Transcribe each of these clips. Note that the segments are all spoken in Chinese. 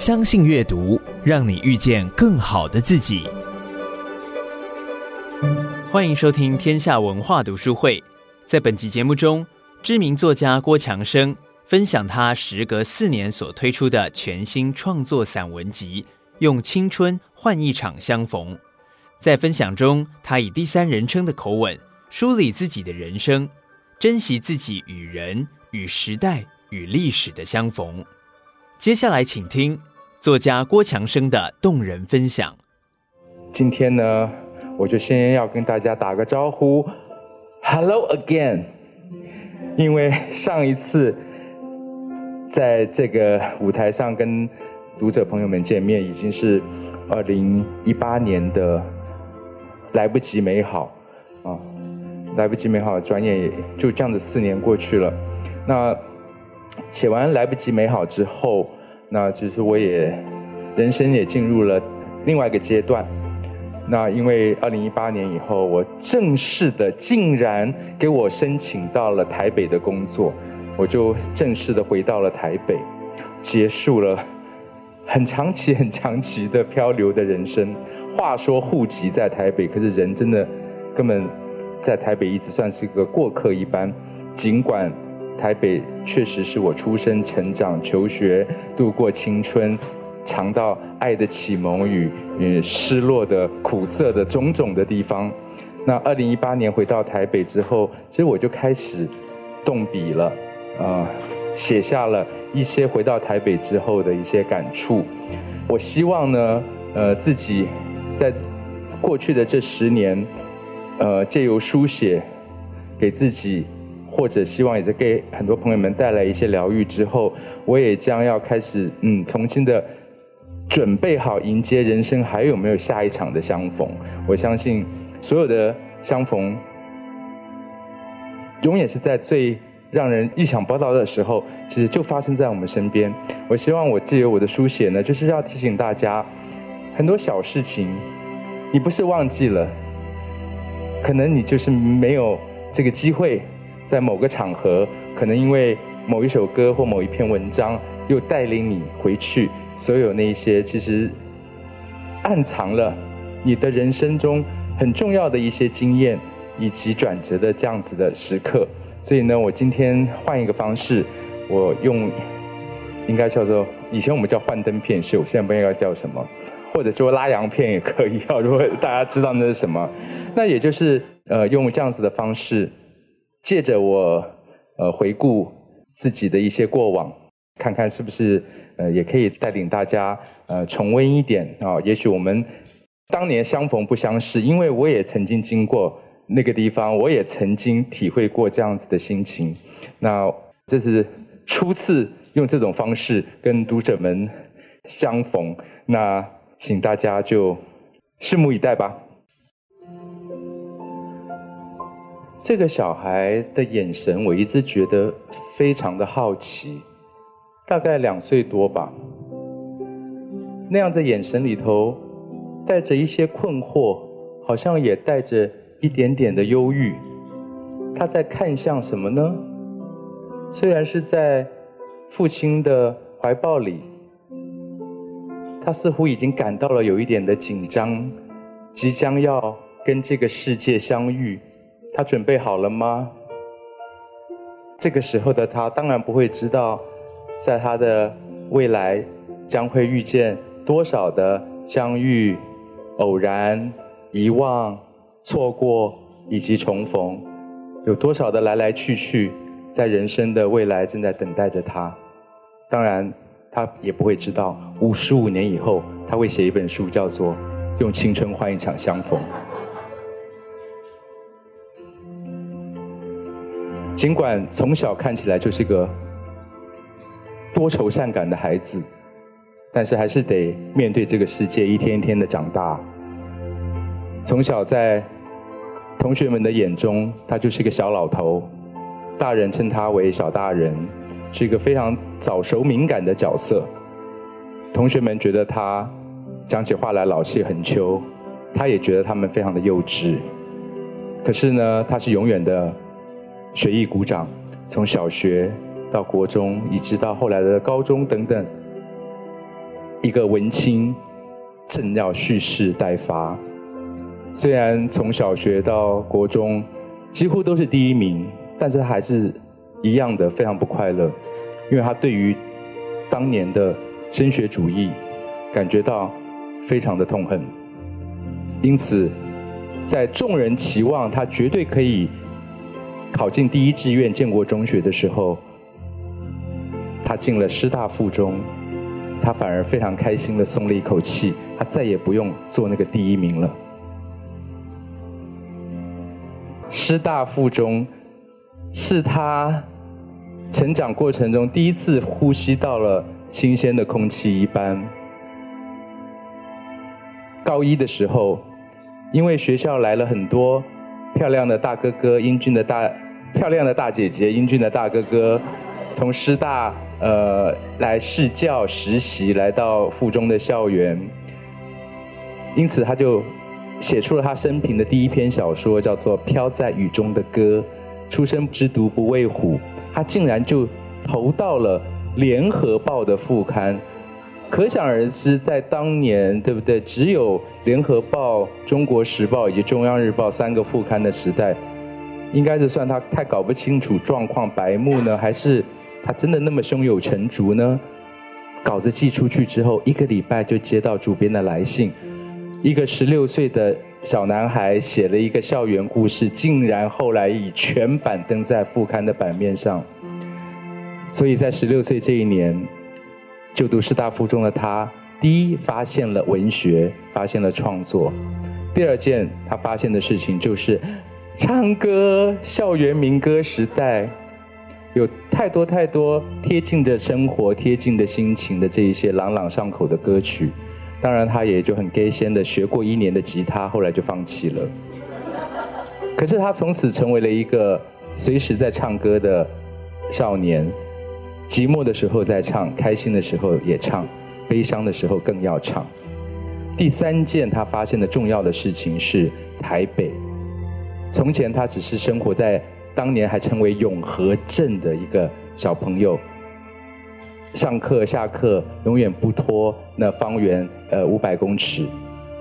相信阅读，让你遇见更好的自己。欢迎收听天下文化读书会。在本集节目中，知名作家郭强生分享他时隔四年所推出的全新创作散文集《用青春换一场相逢》。在分享中，他以第三人称的口吻梳理自己的人生，珍惜自己与人、与时代、与历史的相逢。接下来，请听作家郭强生的动人分享。今天呢，我就先要跟大家打个招呼，Hello again。因为上一次在这个舞台上跟读者朋友们见面，已经是二零一八年的来不及美好啊，来不及美好，转眼也就这样子四年过去了。那写完《来不及美好》之后，那其实我也人生也进入了另外一个阶段。那因为二零一八年以后，我正式的竟然给我申请到了台北的工作，我就正式的回到了台北，结束了很长期、很长期的漂流的人生。话说户籍在台北，可是人真的根本在台北一直算是一个过客一般，尽管。台北确实是我出生、成长、求学、度过青春、尝到爱的启蒙与与失落的苦涩的种种的地方。那二零一八年回到台北之后，其实我就开始动笔了，啊、写下了一些回到台北之后的一些感触。我希望呢，呃，自己在过去的这十年，呃，借由书写给自己。或者希望也是给很多朋友们带来一些疗愈之后，我也将要开始嗯，重新的准备好迎接人生还有没有下一场的相逢。我相信所有的相逢，永远是在最让人意想不到的时候，其实就发生在我们身边。我希望我借由我的书写呢，就是要提醒大家，很多小事情，你不是忘记了，可能你就是没有这个机会。在某个场合，可能因为某一首歌或某一篇文章，又带领你回去所有那些其实暗藏了你的人生中很重要的一些经验以及转折的这样子的时刻。所以呢，我今天换一个方式，我用应该叫做以前我们叫幻灯片秀，现在不应该叫什么，或者说拉洋片也可以啊。如果大家知道那是什么，那也就是呃用这样子的方式。借着我，呃，回顾自己的一些过往，看看是不是呃，也可以带领大家呃，重温一点啊、也许我们当年相逢不相识，因为我也曾经经过那个地方，我也曾经体会过这样子的心情。那这是初次用这种方式跟读者们相逢，那请大家就拭目以待吧。这个小孩的眼神，我一直觉得非常的好奇，大概两岁多吧。那样的眼神里头，带着一些困惑，好像也带着一点点的忧郁。他在看向什么呢？虽然是在父亲的怀抱里，他似乎已经感到了有一点的紧张，即将要跟这个世界相遇。他准备好了吗？这个时候的他当然不会知道，在他的未来将会遇见多少的相遇、偶然、遗忘、错过以及重逢，有多少的来来去去，在人生的未来正在等待着他。当然，他也不会知道，五十五年以后，他会写一本书，叫做《用青春换一场相逢》。尽管从小看起来就是个多愁善感的孩子，但是还是得面对这个世界，一天一天的长大。从小在同学们的眼中，他就是个小老头，大人称他为小大人，是一个非常早熟敏感的角色。同学们觉得他讲起话来老气横秋，他也觉得他们非常的幼稚。可是呢，他是永远的。学艺鼓掌，从小学到国中，一直到后来的高中等等，一个文青正要蓄势待发。虽然从小学到国中几乎都是第一名，但是他还是一样的非常不快乐，因为他对于当年的升学主义感觉到非常的痛恨。因此，在众人期望他绝对可以考进第一志愿建国中学的时候，他进了师大附中，他反而非常开心的松了一口气，他再也不用做那个第一名了。师大附中是他成长过程中第一次呼吸到了新鲜的空气一般。高一的时候，因为学校来了很多漂亮的大哥哥、英俊的大漂亮的大姐姐、英俊的大哥哥，从师大呃来试教实习，来到附中的校园，因此他就。写出了他生平的第一篇小说，叫做《飘在雨中的歌》。初生之犊不畏虎，他竟然就投到了《联合报》的副刊。可想而知，在当年，对不对？只有《联合报》、《中国时报》以及《中央日报》三个副刊的时代，应该是算他太搞不清楚状况、白目呢，还是他真的那么胸有成竹呢？稿子寄出去之后，一个礼拜就接到主编的来信。一个十六岁的小男孩写了一个校园故事，竟然后来以全版登在副刊的版面上。所以在十六岁这一年，就读师大附中的他，第一发现了文学，发现了创作；第二件他发现的事情就是，唱歌，校园民歌时代，有太多太多贴近着生活、贴近的心情的这一些朗朗上口的歌曲。当然，他也就很给先的学过一年的吉他，后来就放弃了。可是他从此成为了一个随时在唱歌的少年，寂寞的时候在唱，开心的时候也唱，悲伤的时候更要唱。第三件他发现的重要的事情是台北。从前他只是生活在当年还称为永和镇的一个小朋友。上课下课永远不脱那方圆呃五百公尺，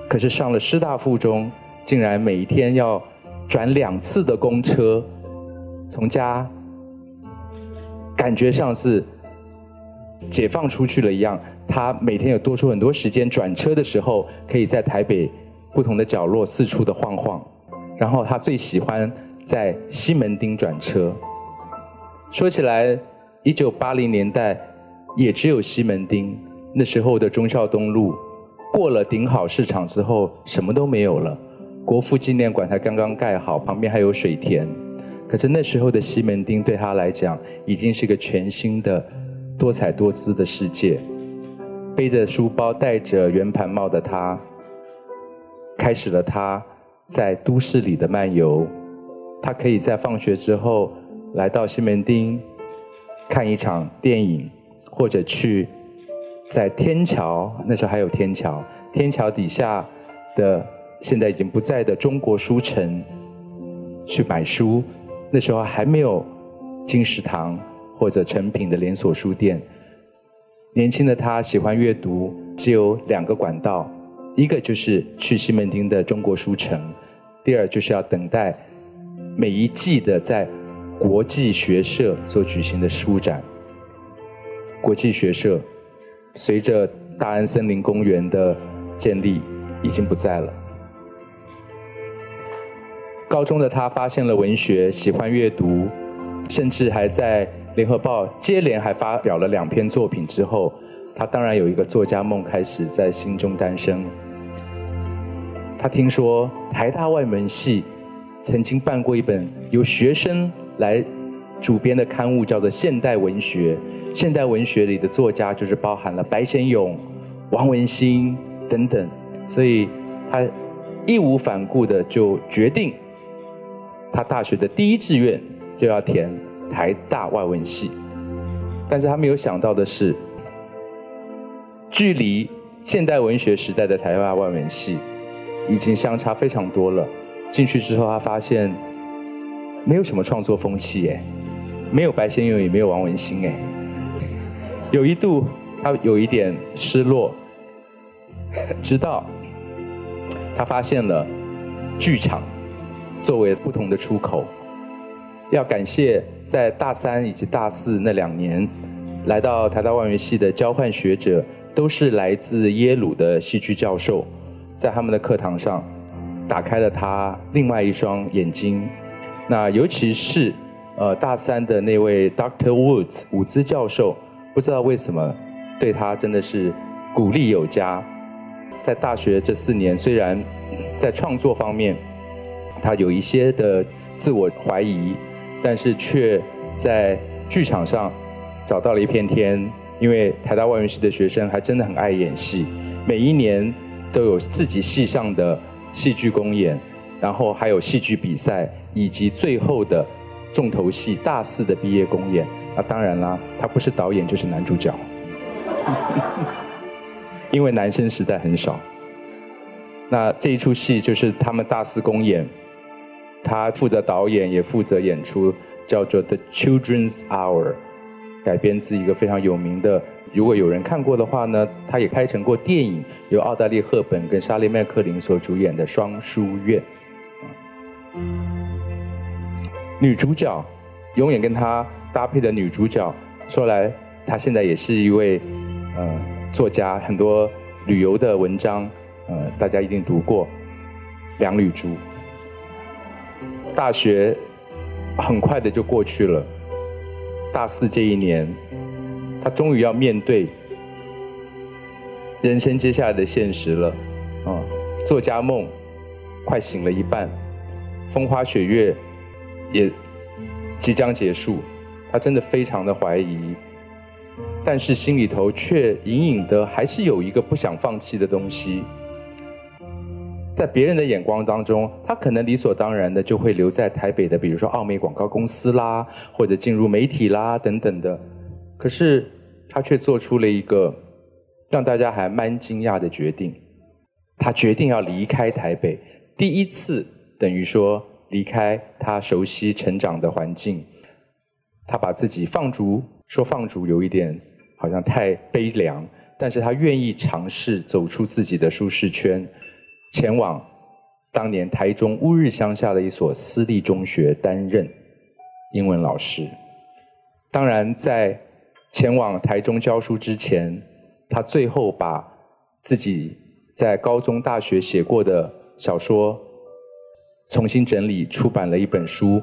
可是上了师大附中，竟然每一天要转两次的公车，从家感觉像是解放出去了一样。他每天有多出很多时间转车的时候，可以在台北不同的角落四处的晃晃。然后他最喜欢在西门町转车。说起来，一九八零年代。也只有西门町，那时候的忠孝东路，过了顶好市场之后，什么都没有了。国父纪念馆才刚刚盖好，旁边还有水田。可是那时候的西门町对他来讲，已经是个全新的、多彩多姿的世界。背着书包、戴着圆盘帽的他，开始了他在都市里的漫游。他可以在放学之后来到西门町看一场电影。或者去在天桥，那时候还有天桥，天桥底下的现在已经不在的中国书城去买书。那时候还没有金石堂或者成品的连锁书店。年轻的他喜欢阅读，只有两个管道：一个就是去西门町的中国书城，第二就是要等待每一季的在国际学社所举行的书展。国际学社随着大安森林公园的建立已经不在了。高中的他发现了文学，喜欢阅读，甚至还在《联合报》接连还发表了两篇作品之后，他当然有一个作家梦开始在心中诞生。他听说台大外文系曾经办过一本由学生来主编的刊物，叫做《现代文学》。现代文学里的作家就是包含了白先勇、王文兴等等，所以他义无反顾的就决定，他大学的第一志愿就要填台大外文系。但是他没有想到的是，距离现代文学时代的台大外文系已经相差非常多了。进去之后，他发现没有什么创作风气耶，没有白先勇，也没有王文兴哎。有一度，他有一点失落，直到他发现了剧场作为不同的出口。要感谢在大三以及大四那两年来到台大外语系的交换学者，都是来自耶鲁的戏剧教授，在他们的课堂上打开了他另外一双眼睛。那尤其是呃大三的那位 Dr. Woods 伍兹教授，不知道为什么对他真的是鼓励有加。在大学这四年，虽然在创作方面他有一些的自我怀疑。但是却在剧场上找到了一片天，因为台大外语系的学生还真的很爱演戏，每一年都有自己系上的戏剧公演，然后还有戏剧比赛，以及最后的重头戏大四的毕业公演。那当然啦，他不是导演就是男主角，因为男生实在很少。那这一出戏就是他们大四公演。他负责导演，也负责演出，叫做《The Children's Hour》，改编自一个非常有名的。如果有人看过的话呢，他也拍成过电影，由奥黛丽·赫本跟莎莉·麦克林所主演的《双书院》。女主角，永远跟她搭配的女主角，说来她现在也是一位呃作家，很多旅游的文章，呃大家一定读过，梁吕珠。大学很快的就过去了，大四这一年，他终于要面对人生接下来的现实了，啊，作家梦快醒了一半，风花雪月也即将结束，他真的非常的怀疑，但是心里头却隐隐的还是有一个不想放弃的东西。在别人的眼光当中，他可能理所当然的就会留在台北的，比如说奥美广告公司啦，或者进入媒体啦等等的。可是他却做出了一个让大家还蛮惊讶的决定，他决定要离开台北，第一次等于说离开他熟悉成长的环境，他把自己放逐，说放逐有一点好像太悲凉，但是他愿意尝试走出自己的舒适圈。前往当年台中乌日乡下的一所私立中学担任英文老师。当然，在前往台中教书之前，他最后把自己在高中、大学写过的小说重新整理，出版了一本书。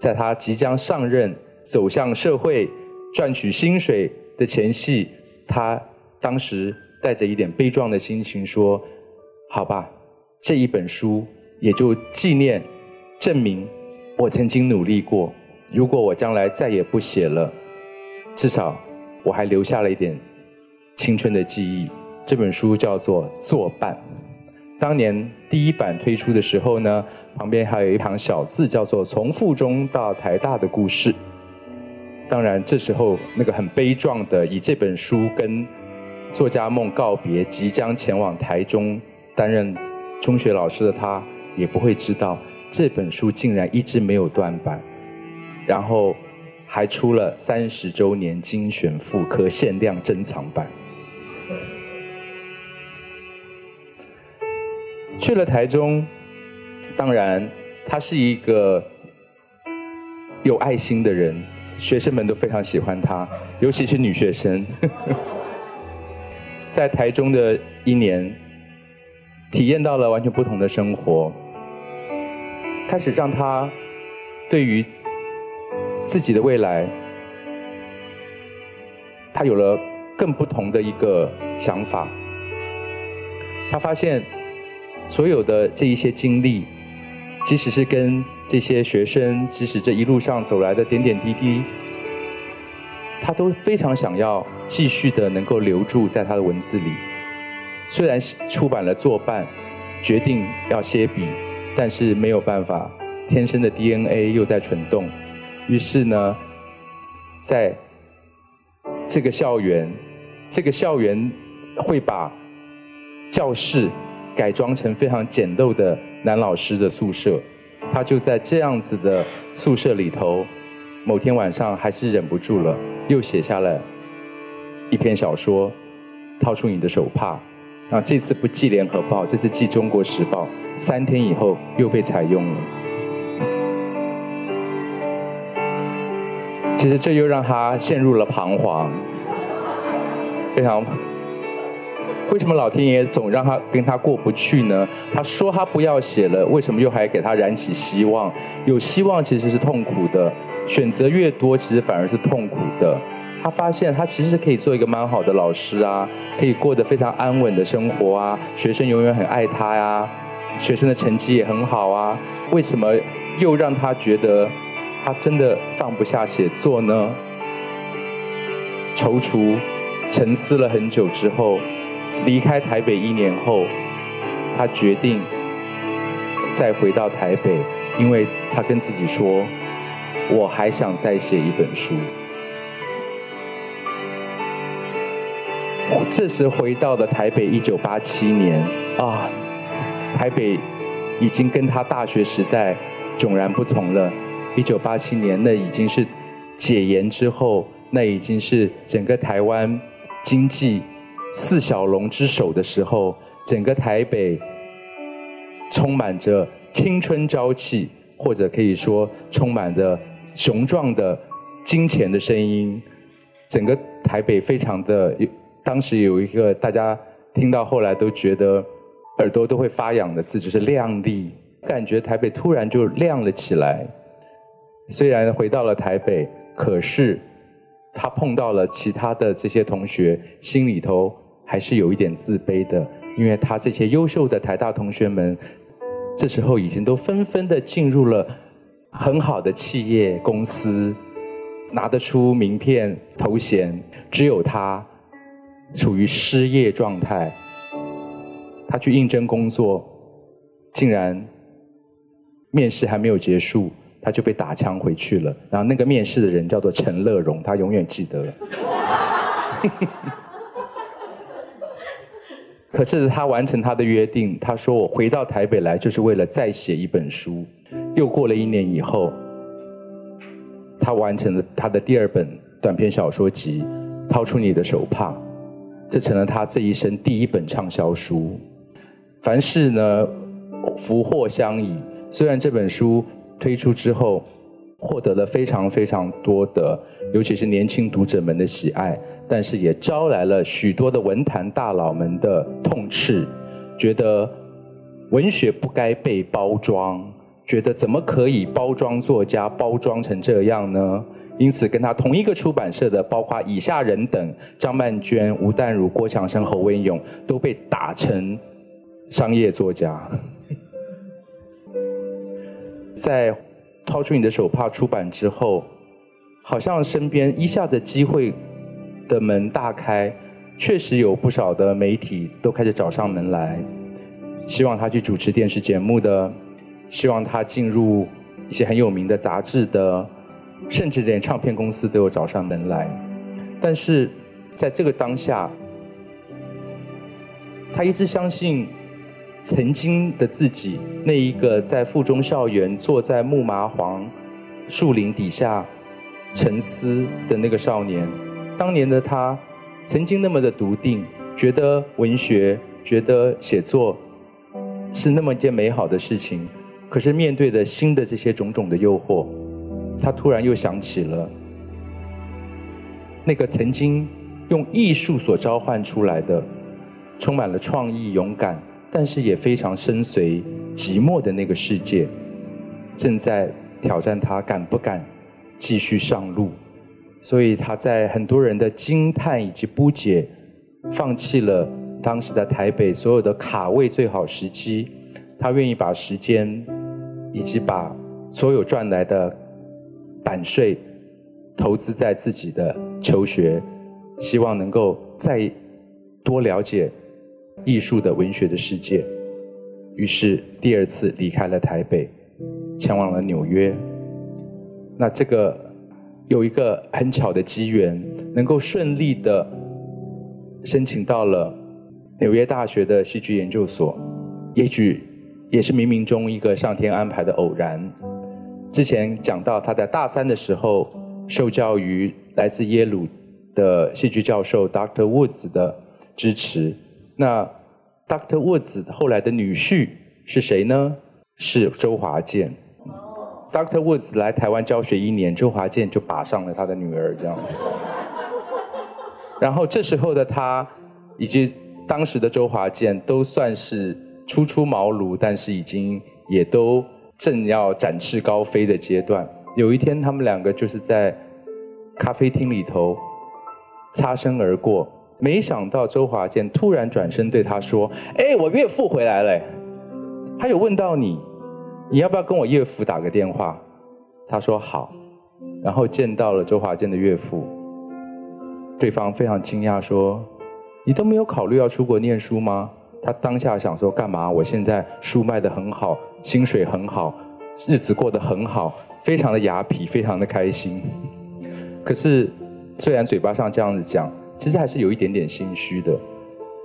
在他即将上任、走向社会、赚取薪水的前夕，他当时带着一点悲壮的心情说。好吧，这一本书也就纪念、证明我曾经努力过。如果我将来再也不写了，至少我还留下了一点青春的记忆。这本书叫做《作伴》。当年第一版推出的时候呢，旁边还有一行小字，叫做“从附中到台大的故事”。当然，这时候那个很悲壮的，以这本书跟作家梦告别，即将前往台中。担任中学老师的他，也不会知道这本书竟然一直没有断版，然后还出了三十周年精选复刻限量珍藏版。去了台中，当然他是一个有爱心的人，学生们都非常喜欢他，尤其是女学生。在台中的一年。体验到了完全不同的生活，开始让他对于自己的未来，他有了更不同的一个想法。他发现所有的这一些经历，即使是跟这些学生，即使这一路上走来的点点滴滴，他都非常想要继续的能够留住在他的文字里。虽然出版了作伴，决定要歇笔，但是没有办法，天生的 DNA 又在蠢动。于是呢，在这个校园，这个校园会把教室改装成非常简陋的男老师的宿舍。他就在这样子的宿舍里头，某天晚上还是忍不住了，又写下了一篇小说，掏出你的手帕。啊，这次不寄联合报，这次寄中国时报，三天以后又被采用了。其实这又让他陷入了彷徨，非常。为什么老天爷总让他跟他过不去呢？他说他不要写了，为什么又还给他燃起希望？有希望其实是痛苦的，选择越多，其实反而是痛苦的。他发现他其实可以做一个蛮好的老师啊，可以过得非常安稳的生活啊，学生永远很爱他呀、啊，学生的成绩也很好啊。为什么又让他觉得他真的放不下写作呢？踌躇、沉思了很久之后。离开台北一年后，他决定再回到台北，因为他跟自己说：“我还想再写一本书。”这时回到了台北，一九八七年啊，台北已经跟他大学时代迥然不同了。一九八七年，那已经是解严之后，那已经是整个台湾经济。四小龙之首的时候，整个台北充满着青春朝气，或者可以说充满着雄壮的金钱的声音。整个台北非常的有，当时有一个大家听到后来都觉得耳朵都会发痒的字，就是亮丽。感觉台北突然就亮了起来。虽然回到了台北，可是。他碰到了其他的这些同学，心里头还是有一点自卑的，因为他这些优秀的台大同学们，这时候已经都纷纷的进入了很好的企业公司，拿得出名片头衔，只有他处于失业状态。他去应征工作，竟然面试还没有结束。他就被打枪回去了，然后那个面试的人叫做陈乐融，他永远记得。可是他完成他的约定，他说：“我回到台北来就是为了再写一本书。”又过了一年以后，他完成了他的第二本短篇小说集《掏出你的手帕》，这成了他这一生第一本畅销书。凡事呢，福祸相倚。虽然这本书。推出之后，获得了非常非常多的，尤其是年轻读者们的喜爱，但是也招来了许多的文坛大佬们的痛斥，觉得文学不该被包装，觉得怎么可以包装作家，包装成这样呢？因此，跟他同一个出版社的，包括以下人等：张曼娟、吴淡如、郭强生、侯文咏，都被打成商业作家。在掏出你的手帕出版之后，好像身边一下子机会的门大开，确实有不少的媒体都开始找上门来，希望他去主持电视节目的，希望他进入一些很有名的杂志的，甚至连唱片公司都有找上门来。但是在这个当下，他一直相信。曾经的自己，那一个在附中校园坐在木麻黄树林底下沉思的那个少年，当年的他曾经那么的笃定，觉得文学、觉得写作是那么一件美好的事情。可是面对的新的这些种种的诱惑，他突然又想起了那个曾经用艺术所召唤出来的，充满了创意、勇敢。但是也非常深邃、寂寞的那个世界，正在挑战他敢不敢继续上路。所以他在很多人的惊叹以及不解，放弃了当时的台北所有的卡位最好时机，他愿意把时间以及把所有赚来的版税投资在自己的求学，希望能够再多了解。艺术的文学的世界，于是第二次离开了台北，前往了纽约。那这个有一个很巧的机缘，能够顺利的申请到了纽约大学的戏剧研究所，也许也是冥冥中一个上天安排的偶然。之前讲到他在大三的时候受教于来自耶鲁的戏剧教授 Dr. Woods 的支持。那 Dr. Woods 后来的女婿是谁呢？是周华健。Dr. Woods 来台湾教学一年，周华健就把上了他的女儿，这样。然后这时候的他，以及当时的周华健，都算是初出茅庐，但是已经也都正要展翅高飞的阶段。有一天，他们两个就是在咖啡厅里头擦身而过，没想到周华健突然转身对他说：“哎，我岳父回来了。”他有问到你，你要不要跟我岳父打个电话？他说好，然后见到了周华健的岳父，对方非常惊讶说：“你都没有考虑要出国念书吗？”他当下想说：“干嘛？我现在书卖得很好，薪水很好。”日子过得很好，非常的雅痞，非常的开心。可是，虽然嘴巴上这样子讲，其实还是有一点点心虚的。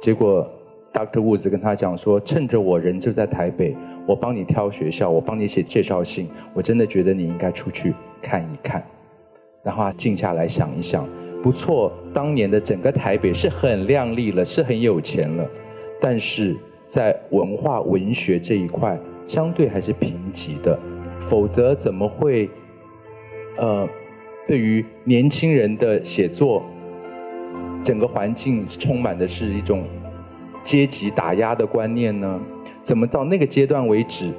结果，Dr. Woods 跟他讲说：“趁着我人就在台北，我帮你挑学校，我帮你写介绍信。我真的觉得你应该出去看一看。”然后他静下来想一想，不错，当年的整个台北是很亮丽了，是很有钱了，但是在文化文学这一块。相对还是贫瘠的，否则怎么会，呃，对于年轻人的写作，整个环境充满的是一种阶级打压的观念呢？怎么到那个阶段为止，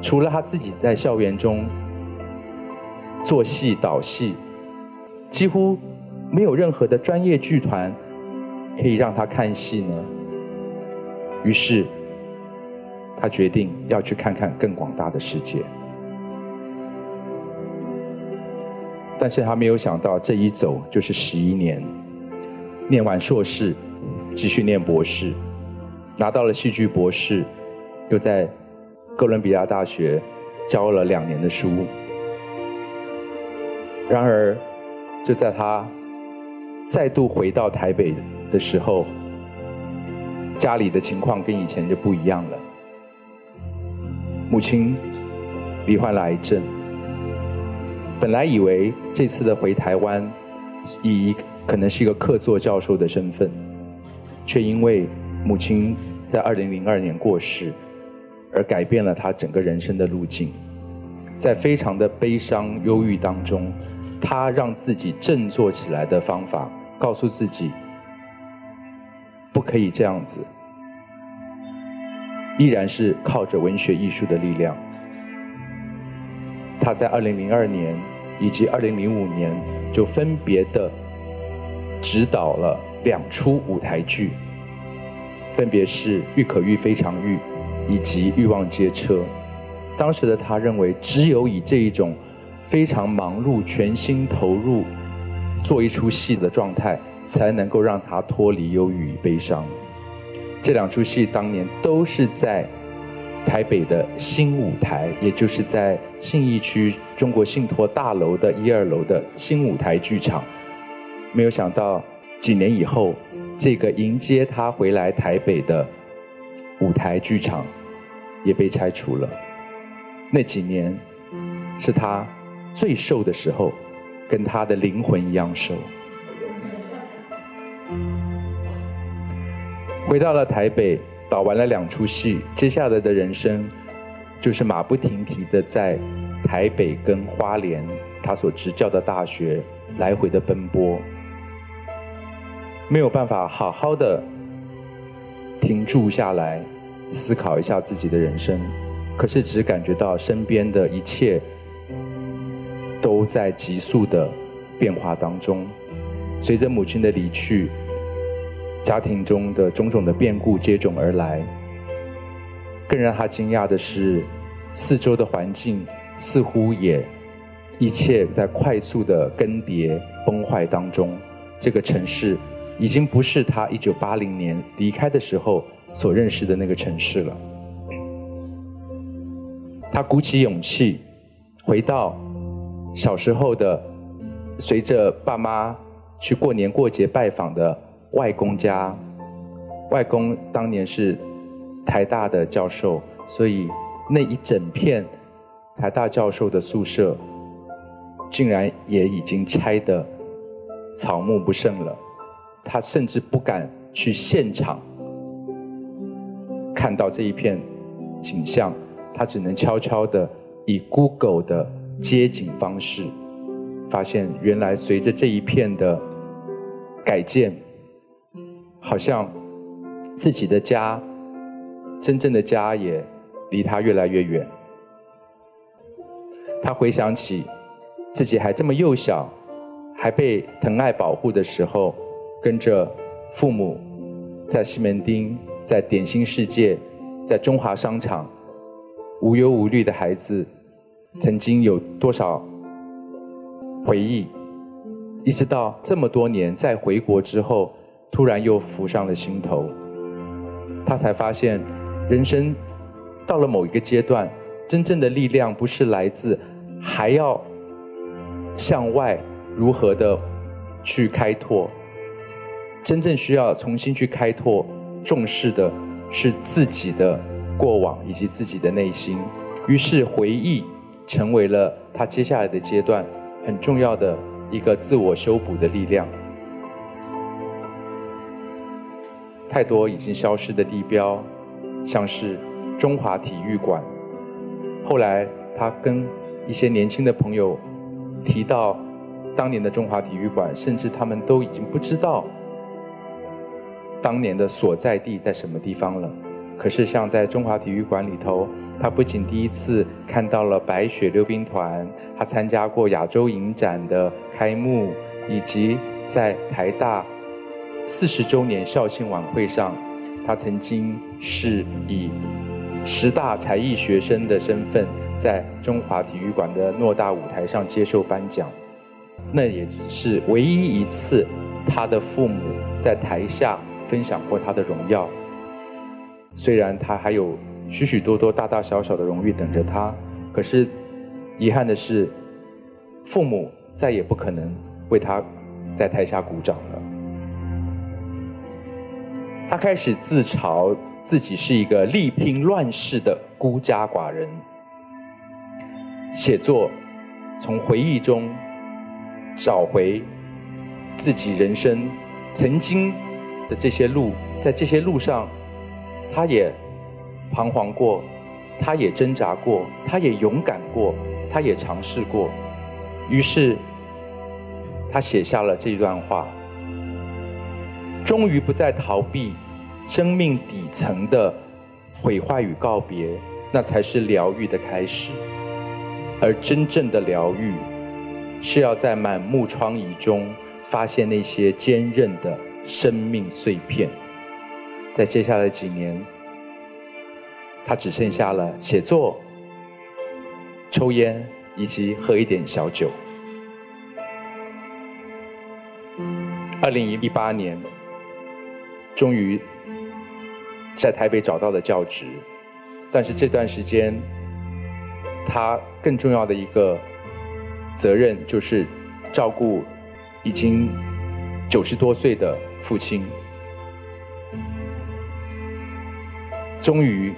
除了他自己在校园中做戏导戏，几乎没有任何的专业剧团可以让他看戏呢？于是。他决定要去看看更广大的世界，但是他没有想到这一走就是十一年，念完硕士，继续念博士，拿到了戏剧博士，又在哥伦比亚大学教了两年的书。然而，就在他再度回到台北的时候，家里的情况跟以前就不一样了。母亲罹患了癌症，本来以为这次的回台湾，以可能是一个客座教授的身份，却因为母亲在二零零二年过世，而改变了他整个人生的路径。在非常的悲伤、忧郁当中，他让自己振作起来的方法，告诉自己不可以这样子。依然是靠着文学艺术的力量。他在二零零二年以及二零零五年就分别的执导了两出舞台剧，分别是《玉可玉非常玉》以及《欲望街车》。当时的他认为，只有以这一种非常忙碌、全心投入做一出戏的状态，才能够让他脱离忧郁与悲伤。这两出戏当年都是在台北的新舞台，也就是在信义区中国信托大楼的一二楼的新舞台剧场。没有想到几年以后，这个迎接他回来台北的舞台剧场也被拆除了。那几年是他最瘦的时候，跟他的灵魂一样瘦。回到了台北，导完了两出戏，接下来的人生就是马不停蹄的在台北跟花莲他所执教的大学来回的奔波，没有办法好好的停住下来思考一下自己的人生，可是只感觉到身边的一切都在急速的变化当中，随着母亲的离去。家庭中的种种的变故接踵而来，更让他惊讶的是，四周的环境似乎也一切在快速的更迭崩坏当中。这个城市已经不是他一九八零年离开的时候所认识的那个城市了。他鼓起勇气回到小时候的，随着爸妈去过年过节拜访的。外公家，外公当年是台大的教授，所以那一整片台大教授的宿舍，竟然也已经拆得草木不剩了。他甚至不敢去现场看到这一片景象，他只能悄悄地以 Google 的街景方式，发现原来随着这一片的改建，好像自己的家，真正的家也离他越来越远。他回想起自己还这么幼小，还被疼爱保护的时候，跟着父母在西门町，在点心世界，在中华商场，无忧无虑的孩子，曾经有多少回忆？一直到这么多年再回国之后，突然又浮上了心头。他才发现，人生到了某一个阶段，真正的力量不是来自。还要向外如何的去开拓？真正需要重新去开拓、重视的是自己的过往以及自己的内心。于是回忆成为了他接下来的阶段很重要的一个自我修补的力量。太多已经消失的地标，像是中华体育馆，后来他跟。一些年轻的朋友提到当年的中华体育馆，甚至他们都已经不知道当年的所在地在什么地方了。可是，像在中华体育馆里头，他不仅第一次看到了白雪溜冰团，他参加过亚洲影展的开幕，以及在台大四十周年校庆晚会上，他曾经是以十大才艺学生的身份。在中华体育馆的偌大舞台上接受颁奖，那也是唯一一次，他的父母在台下分享过他的荣耀。虽然他还有许许多多大大小小的荣誉等着他，可是遗憾的是，父母再也不可能为他在台下鼓掌了。他开始自嘲自己是一个力拼乱世的孤家寡人。写作，从回忆中找回自己人生曾经的这些路，在这些路上，他也彷徨过，他也挣扎过，他也勇敢过，他也尝试过。于是，他写下了这段话：终于不再逃避生命底层的毁坏与告别，那才是疗愈的开始。而真正的疗愈，是要在满目疮痍中发现那些坚韧的生命碎片。在接下来几年，他只剩下了写作、抽烟以及喝一点小酒。二零一八年，终于在台北找到了教职，但是这段时间。他更重要的一个责任就是照顾已经九十多岁的父亲。终于，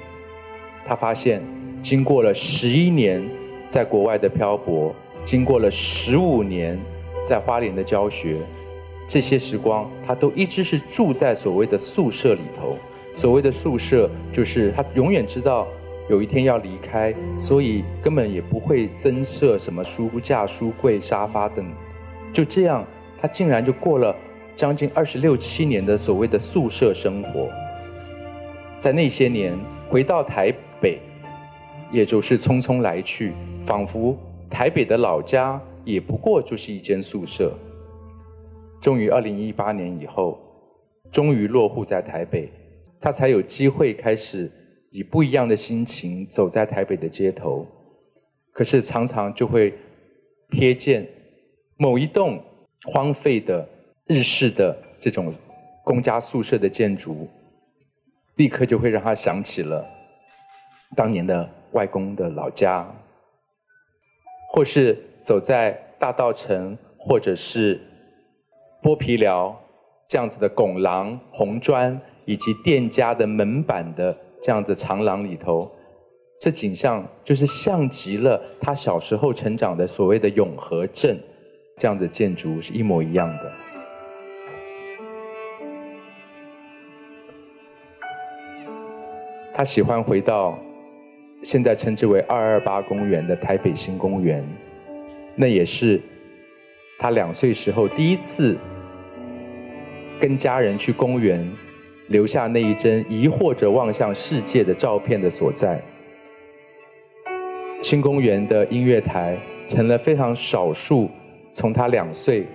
他发现，经过了十一年在国外的漂泊，经过了十五年在花莲的教学，这些时光他都一直是住在所谓的宿舍里头。所谓的宿舍，就是他永远知道。有一天要离开，所以根本也不会增设什么书架、书柜、沙发等。就这样，他竟然就过了将近二十六七年的所谓的宿舍生活。在那些年，回到台北，也就是匆匆来去，仿佛台北的老家也不过就是一间宿舍。终于，二零一八年以后，终于落户在台北，他才有机会开始。以不一样的心情走在台北的街头，可是常常就会瞥见某一栋荒废的日式的这种公家宿舍的建筑，立刻就会让他想起了当年的外公的老家，或是走在大稻埕或者是剥皮寮这样子的拱廊、红砖以及店家的门板的。这样的长廊里头，这景象就是像极了他小时候成长的所谓的永和镇，这样的建筑是一模一样的。他喜欢回到现在称之为二二八公园的台北新公园，那也是他两岁时候第一次跟家人去公园，留下那一帧疑惑着望向世界的照片的所在。新公园的音乐台成了非常少数，从他两岁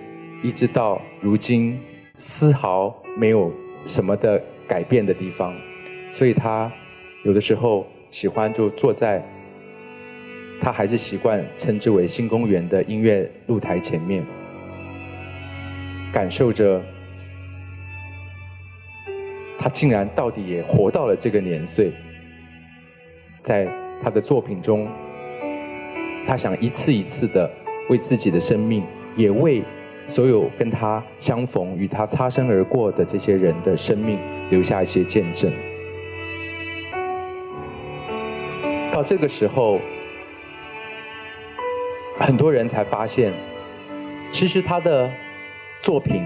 一直到如今丝毫没有什么的改变的地方，所以他有的时候喜欢就坐在，他还是习惯称之为新公园的音乐露台前面，感受着他竟然到底也活到了这个年岁，在他的作品中。他想一次一次的为自己的生命，也为所有跟他相逢、与他擦身而过的这些人的生命留下一些见证。到这个时候，很多人才发现，其实他的作品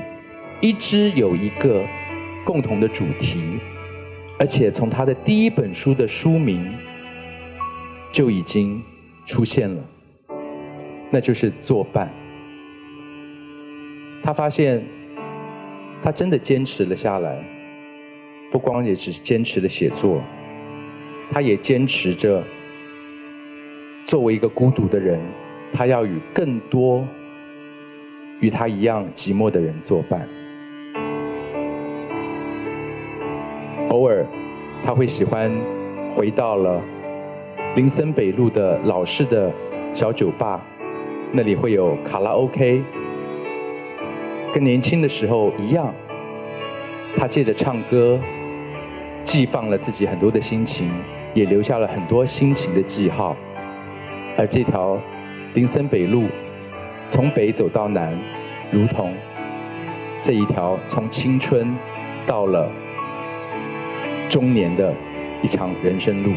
一直有一个共同的主题，而且从他的第一本书的书名就已经。出现了，那就是作伴。他发现，他真的坚持了下来，不光也只是坚持了写作，他也坚持着作为一个孤独的人，他要与更多与他一样寂寞的人作伴。偶尔，他会喜欢回到了。林森北路的老式的小酒吧，那里会有卡拉 OK，跟年轻的时候一样，他借着唱歌，寄放了自己很多的心情，也留下了很多心情的记号。而这条林森北路，从北走到南，如同这一条从青春到了中年的一场人生路。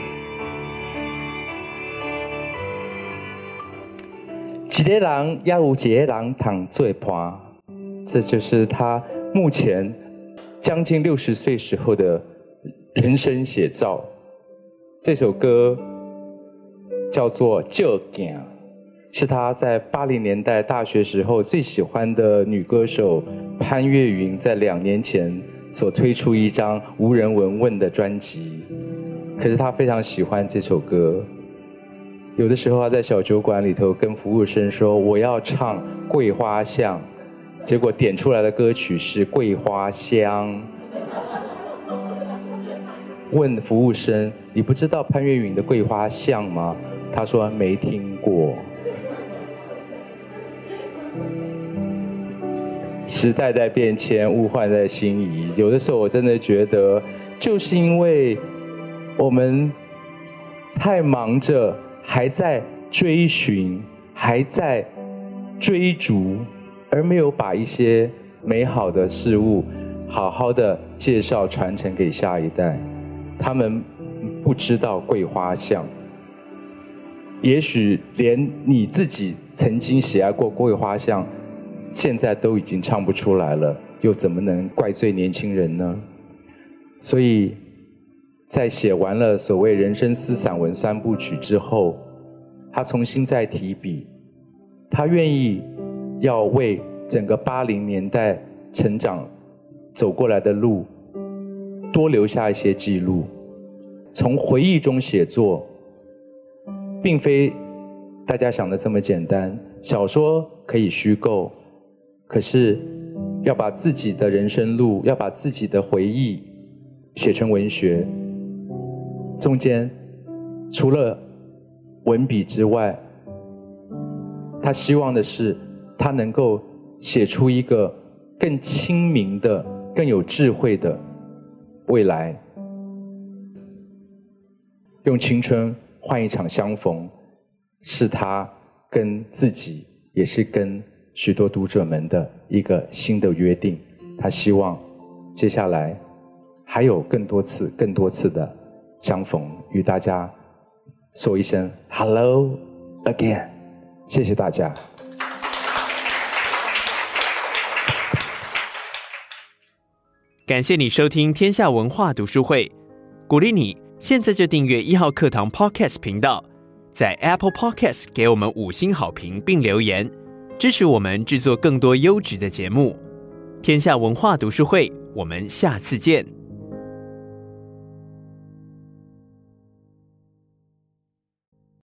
一个人也有一个人躺最伴，这就是他目前将近六十岁时候的人生写照。这首歌叫做《借镜》，是他在八零年代大学时候最喜欢的女歌手潘越云在两年前所推出一张无人闻问的专辑。可是他非常喜欢这首歌。有的时候他在小酒馆里头跟服务生说：“我要唱《桂花巷》，结果点出来的歌曲是《桂花香》。”问服务生：“你不知道潘越云的《桂花巷》吗？”他说：“没听过。”时代在变迁，物换在星移。有的时候我真的觉得，就是因为我们太忙着。还在追寻，还在追逐，而没有把一些美好的事物好好的介绍传承给下一代。他们不知道桂花香，也许连你自己曾经喜爱过桂花巷，现在都已经唱不出来了，又怎么能怪罪年轻人呢？所以。在写完了所谓人生私散文三部曲之后，他重新再提笔，他愿意要为整个八零年代成长走过来的路多留下一些记录。从回忆中写作，并非大家想的这么简单。小说可以虚构，可是要把自己的人生路，要把自己的回忆写成文学。中间，除了文笔之外，他希望的是，他能够写出一个更清明的、更有智慧的未来。用青春换一场相逢，是他跟自己，也是跟许多读者们的一个新的约定。他希望接下来还有更多次、更多次的。相逢，与大家说一声 “Hello again”，谢谢大家。感谢你收听天下文化读书会，鼓励你现在就订阅一号课堂 Podcast 频道，在 Apple Podcast 给我们五星好评并留言，支持我们制作更多优质的节目。天下文化读书会，我们下次见。